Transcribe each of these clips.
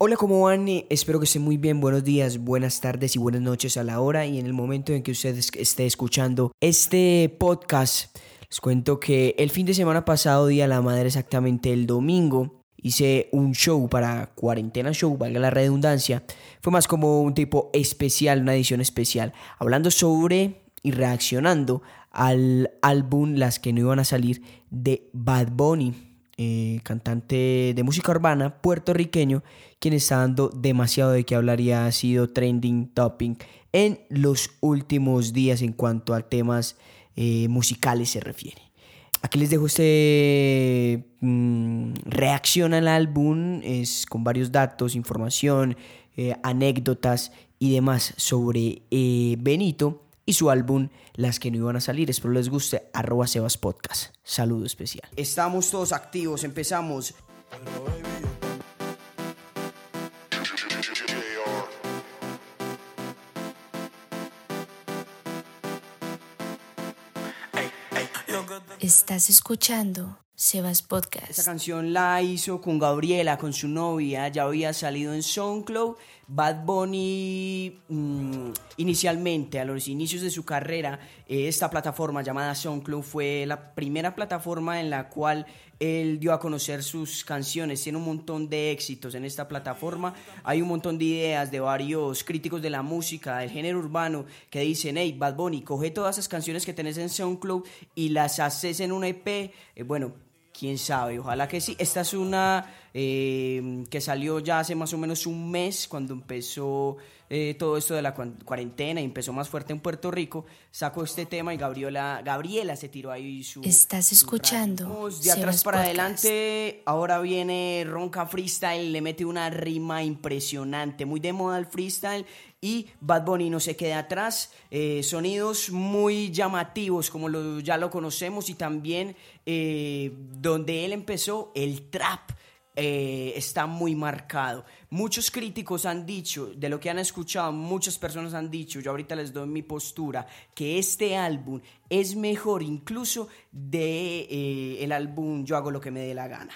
Hola, ¿cómo van? Espero que estén muy bien. Buenos días, buenas tardes y buenas noches a la hora y en el momento en que usted es- esté escuchando este podcast. Les cuento que el fin de semana pasado, Día de la Madre, exactamente el domingo, hice un show para Cuarentena Show, valga la redundancia. Fue más como un tipo especial, una edición especial, hablando sobre y reaccionando al álbum Las que no iban a salir de Bad Bunny eh, cantante de música urbana puertorriqueño, quien está dando demasiado de qué hablar y ha sido trending topping en los últimos días en cuanto a temas eh, musicales se refiere. Aquí les dejo este mm, reacción al álbum, es con varios datos, información, eh, anécdotas y demás sobre Benito y su álbum Las que no iban a salir. Espero les guste. Arroba Sebas Podcast. Saludo especial. Estamos todos activos, empezamos. Estás escuchando Sebas Esta Podcast. canción la hizo con Gabriela, con su novia, ya había salido en SoundCloud. Bad Bunny mm, inicialmente, a los inicios de su carrera, eh, esta plataforma llamada SoundCloud fue la primera plataforma en la cual él dio a conocer sus canciones. Tiene un montón de éxitos en esta plataforma. Hay un montón de ideas de varios críticos de la música, del género urbano, que dicen, hey, Bad Bunny, coge todas esas canciones que tenés en SoundCloud y las haces en un EP. Eh, bueno, quién sabe, ojalá que sí. Esta es una eh, que salió ya hace más o menos un mes cuando empezó eh, todo esto de la cuarentena y empezó más fuerte en Puerto Rico. Sacó este tema y Gabriela, Gabriela se tiró ahí su. Estás su escuchando de atrás para Podcast. adelante. Ahora viene Ronca Freestyle, le mete una rima impresionante, muy de moda el freestyle. Y Bad Bunny no se queda atrás. eh, sonidos muy llamativos, como lo- ya lo conocemos, y también eh, donde él empezó, el trap. Eh, está muy marcado. Muchos críticos han dicho, de lo que han escuchado, muchas personas han dicho, yo ahorita les doy mi postura, que este álbum es mejor incluso de eh, el álbum Yo hago lo que me dé la gana.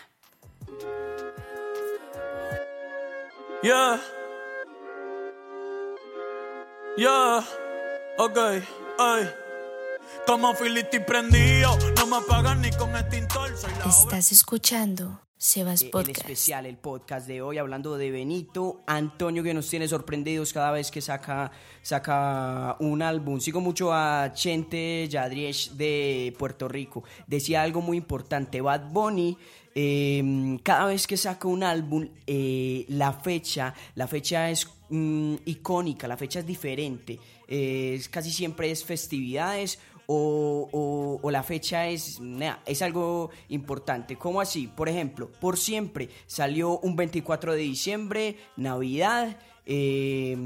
Yeah. Yeah. Ok, ay. Como Filiti prendido, no me apagan ni con extintor. Soy la obra. Estás escuchando Sebas Eh, el Podcast. especial, el podcast de hoy, hablando de Benito Antonio, que nos tiene sorprendidos cada vez que saca, saca un álbum. Sigo mucho a Chente Yadriech de Puerto Rico. Decía algo muy importante, Bad Bunny. eh, cada vez que saca un álbum, eh, la fecha, la fecha es mm, icónica, la fecha es diferente. Eh, casi siempre es festividades o, o- o la fecha es, es algo importante. ¿Cómo así? Por ejemplo, por siempre salió un 24 de diciembre, Navidad, eh,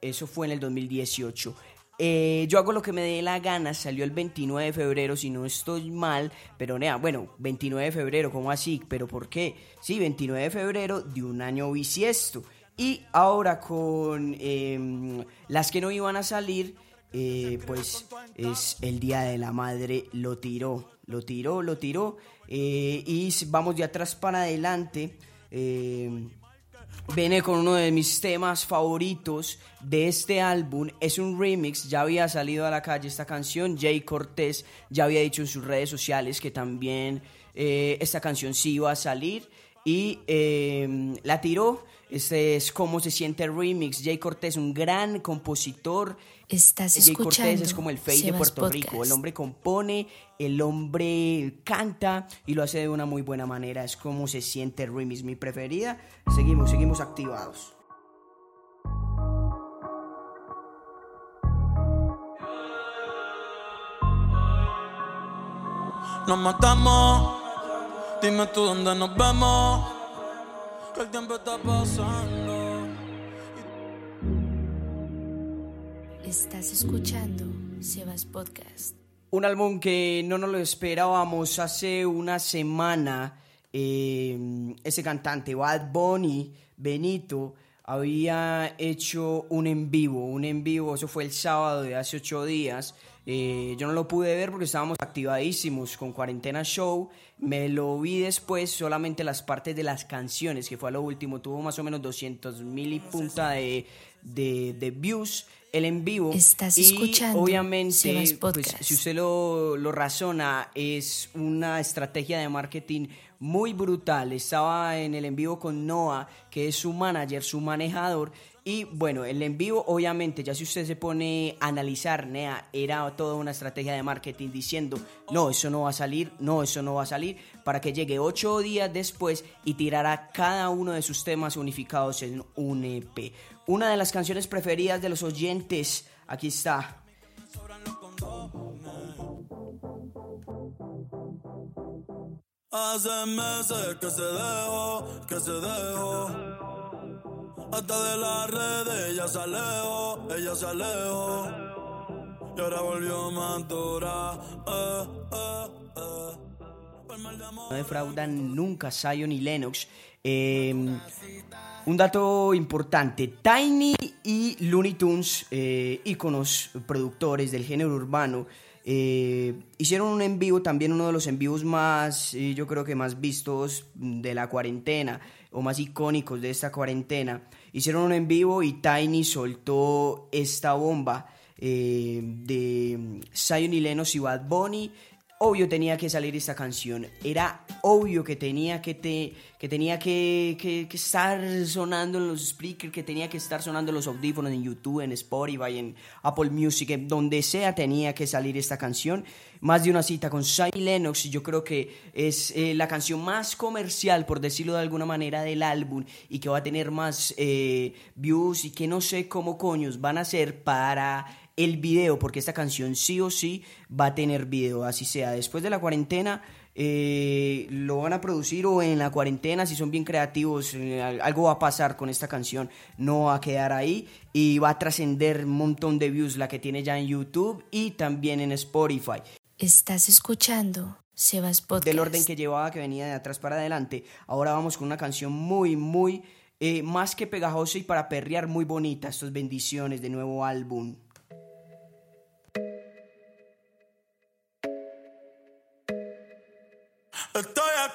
eso fue en el 2018. Eh, yo hago lo que me dé la gana, salió el 29 de febrero, si no estoy mal, pero nea, bueno, 29 de febrero, ¿cómo así? ¿Pero por qué? Sí, 29 de febrero de un año bisiesto. Y ahora con em, las que no iban a salir, eh, pues es el Día de la Madre, lo tiró, lo tiró, lo tiró. eh, y vamos de atrás para adelante. eh, Viene con uno de mis temas favoritos de este álbum. Es un remix, ya había salido a la calle esta canción. Jay Cortés ya había dicho en sus redes sociales que también eh, esta canción sí iba a salir. Y eh, la tiró. Este es Cómo se siente el remix. Jay Cortés, un gran compositor. Estás Jay Cortés escuchando es como el Fey de Puerto Rico. El hombre compone, el hombre canta y lo hace de una muy buena manera. Es como se siente remix, mi preferida. Seguimos, seguimos activados. Nos matamos. Dime tú dónde nos vemos. Que el tiempo está pasando. Estás escuchando Sebas Podcast. Un álbum que no nos lo esperábamos hace una semana. eh, ese cantante, Bad Bunny, Benito, había hecho un en vivo. Un en vivo, eso fue el sábado de hace ocho días. Eh, yo no lo pude ver porque estábamos activadísimos con Cuarentena Show. Me lo vi después solamente las partes de las canciones, que fue a lo último. Tuvo más o menos 200 mil y punta de, de, de views el en vivo. Estás y escuchando obviamente, pues, si usted lo, lo razona, es una estrategia de marketing muy brutal. Estaba en el en vivo con Noah, que es su manager, su manejador. Y bueno, el en vivo, obviamente, ya si usted se pone a analizar, Nea, era toda una estrategia de marketing diciendo, no, eso no va a salir, no, eso no va a salir, para que llegue ocho días después y tirara cada uno de sus temas unificados en un EP. Una de las canciones preferidas de los oyentes, aquí está. Hace meses que se dejó, que se dejó. Hasta de las redes ella ella. Y ahora volvió. Eh, eh, eh. No defraudan nunca Zion y Lennox. Eh, un dato importante, Tiny y Looney Tunes, eh, íconos productores del género urbano, hicieron un en vivo, también uno de los en vivos más, yo creo que más vistos de la cuarentena, o más icónicos de esta cuarentena. Hicieron un en vivo y Tiny soltó esta bomba eh, de Zion y Lennox y Bad Bunny obvio tenía que salir esta canción. Era obvio que tenía que, te, que, tenía que, que- estar sonando en los speakers, que tenía que estar sonando en los audífonos en YouTube, en Spotify, en Apple Music, en donde sea tenía que salir esta canción. Más de una cita con Shai Lennox, yo creo que es eh, la canción más comercial, por decirlo de alguna manera, del álbum y que va a tener más eh, views y que no sé cómo coños van a hacer para el video, porque esta canción sí o sí va a tener video, así sea. Después de la cuarentena eh, lo van a producir o en la cuarentena, si son bien creativos, eh, al- algo va a pasar con esta canción, no va a quedar ahí y va a trascender un montón de views, la que tiene ya en YouTube y también en Spotify. Estás escuchando Sebas Podcast. Del orden que llevaba, que venía de atrás para adelante, ahora vamos con una canción muy, muy, eh, más que pegajosa y para perrear muy bonita, estas bendiciones de nuevo álbum.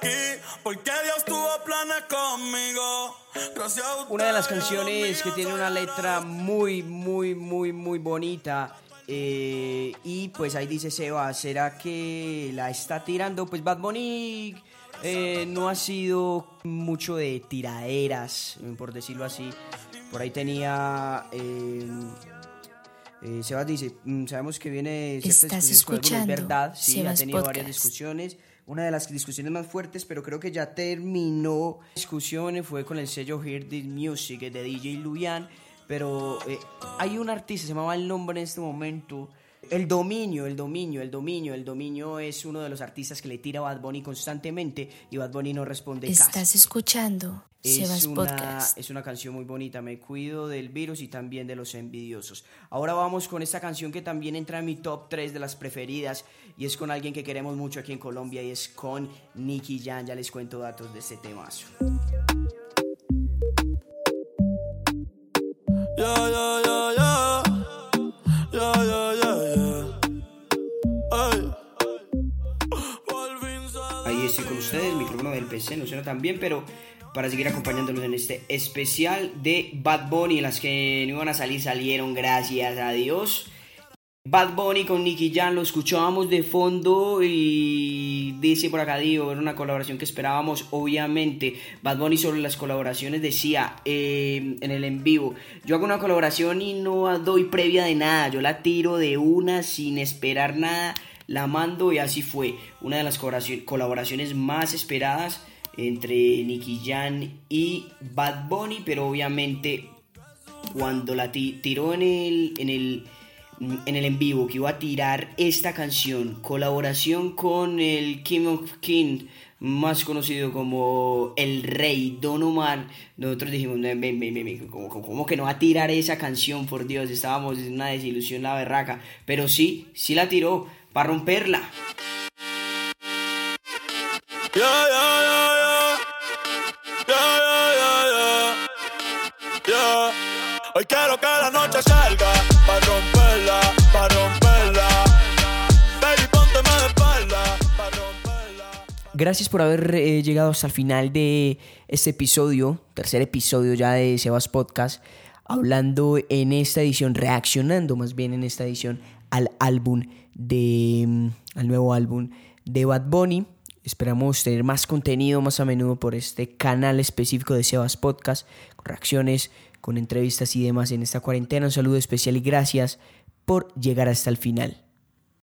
Aquí porque Dios tuvo planes conmigo. Gracias a Una de las canciones que tiene una letra muy, muy, muy, muy bonita. eh, y pues ahí dice Seba, ¿será que la está tirando? Pues Bad Bunny eh, no ha sido mucho de tiraderas, por decirlo así. Por ahí tenía... Eh, eh, Sebas dice, mm, sabemos que viene ciertas Estás discusiones con verdad, sí, Sebas ha tenido varias Podcast. discusiones. Una de las discusiones más fuertes, pero creo que ya terminó discusiones, fue con el sello Hear This Music de DJ Luyan. Pero eh, hay un artista, se llamaba el nombre en este momento. El dominio, el dominio, el dominio, el dominio es uno de los artistas que le tira a Bad Bunny constantemente y Bad Bunny no responde casi. Estás escuchando Es Sebas una, Podcast. es una canción muy bonita, me cuido del virus y también de los envidiosos. Ahora vamos con esta canción que también entra en mi top 3 de las preferidas y es con alguien que queremos mucho aquí en Colombia y es con Nicky Jan, ya les cuento datos de este temazo. Micrófono del PC no suena tan bien, pero para seguir acompañándolos en este especial de Bad Bunny, las que no iban a salir salieron, gracias a Dios. Bad Bunny con Nicky Jan lo escuchábamos de fondo y dice por acá Dio, era una colaboración que esperábamos obviamente. Bad Bunny sobre las colaboraciones decía eh, en el en vivo, yo hago una colaboración y no doy previa de nada, yo la tiro de una sin esperar nada, la mando y así fue. Una de las colaboraci- colaboraciones más esperadas entre Nicky Jan y Bad Bunny, pero obviamente cuando la ti- tiró en el, en el en el en vivo que iba a tirar esta canción, colaboración con el King of King, más conocido como el Rey Don Omar, nosotros dijimos, ven, ven, ven, ¿cómo, cómo- que no va a tirar esa canción, por Dios? Estábamos en una desilusión la berraca, pero sí, sí la tiró, para romperla. Ya, ya, Quiero que la noche salga, pa' romperla, pa' romperla. Baby, de espalda, romperla. Gracias por haber eh, llegado hasta el final de este episodio, tercer episodio ya de Sebas Podcast, hablando en esta edición, reaccionando más bien en esta edición al álbum de, mm, al nuevo álbum de Bad Bunny. Esperamos tener más contenido más a menudo por este canal específico de Sebas Podcast, con reacciones, con entrevistas y demás en esta cuarentena. Un saludo especial y gracias por llegar hasta el final.